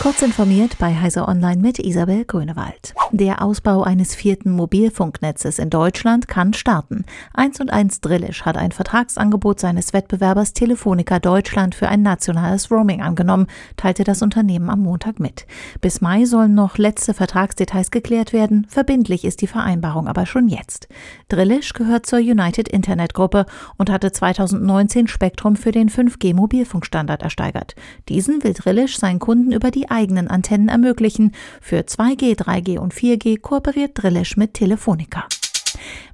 Kurz informiert bei Heise Online mit Isabel Grünewald. Der Ausbau eines vierten Mobilfunknetzes in Deutschland kann starten. 1 und 1 Drillisch hat ein Vertragsangebot seines Wettbewerbers Telefonica Deutschland für ein nationales Roaming angenommen, teilte das Unternehmen am Montag mit. Bis Mai sollen noch letzte Vertragsdetails geklärt werden. Verbindlich ist die Vereinbarung aber schon jetzt. Drillisch gehört zur United Internet Gruppe und hatte 2019 Spektrum für den 5G Mobilfunkstandard ersteigert. Diesen will Drillisch seinen Kunden über die eigenen Antennen ermöglichen. Für 2G, 3G und 4G kooperiert Drillisch mit Telefonica.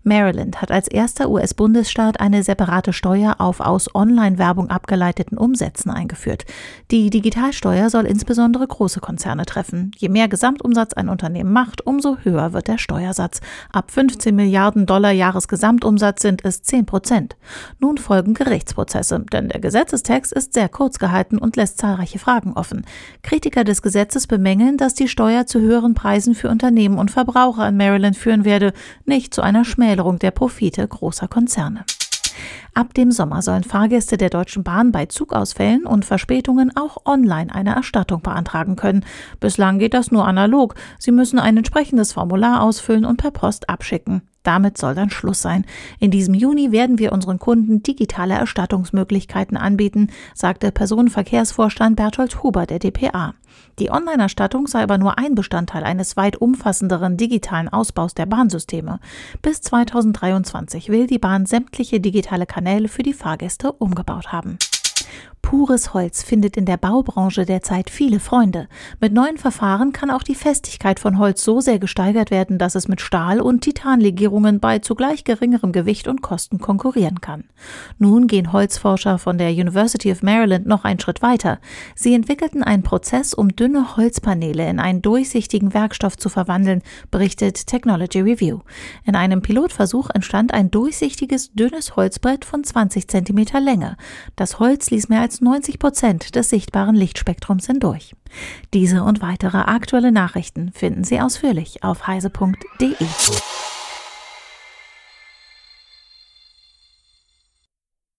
Maryland hat als erster US-Bundesstaat eine separate Steuer auf aus Online-Werbung abgeleiteten Umsätzen eingeführt. Die Digitalsteuer soll insbesondere große Konzerne treffen. Je mehr Gesamtumsatz ein Unternehmen macht, umso höher wird der Steuersatz. Ab 15 Milliarden Dollar Jahresgesamtumsatz sind es 10 Prozent. Nun folgen Gerichtsprozesse, denn der Gesetzestext ist sehr kurz gehalten und lässt zahlreiche Fragen offen. Kritiker des Gesetzes bemängeln, dass die Steuer zu höheren Preisen für Unternehmen und Verbraucher in Maryland führen werde, nicht zu einer Schmäh Schmälerung der Profite großer Konzerne. Ab dem Sommer sollen Fahrgäste der Deutschen Bahn bei Zugausfällen und Verspätungen auch online eine Erstattung beantragen können. Bislang geht das nur analog. Sie müssen ein entsprechendes Formular ausfüllen und per Post abschicken. Damit soll dann Schluss sein. In diesem Juni werden wir unseren Kunden digitale Erstattungsmöglichkeiten anbieten, sagte Personenverkehrsvorstand Berthold Huber der dpa. Die Online-Erstattung sei aber nur ein Bestandteil eines weit umfassenderen digitalen Ausbaus der Bahnsysteme. Bis 2023 will die Bahn sämtliche digitale Kanäle für die Fahrgäste umgebaut haben. Pures Holz findet in der Baubranche derzeit viele Freunde. Mit neuen Verfahren kann auch die Festigkeit von Holz so sehr gesteigert werden, dass es mit Stahl- und Titanlegierungen bei zugleich geringerem Gewicht und Kosten konkurrieren kann. Nun gehen Holzforscher von der University of Maryland noch einen Schritt weiter. Sie entwickelten einen Prozess, um dünne Holzpaneele in einen durchsichtigen Werkstoff zu verwandeln, berichtet Technology Review. In einem Pilotversuch entstand ein durchsichtiges, dünnes Holzbrett von 20 cm Länge. Das Holz ließ mehr als als 90 Prozent des sichtbaren Lichtspektrums hindurch. Diese und weitere aktuelle Nachrichten finden Sie ausführlich auf heise.de.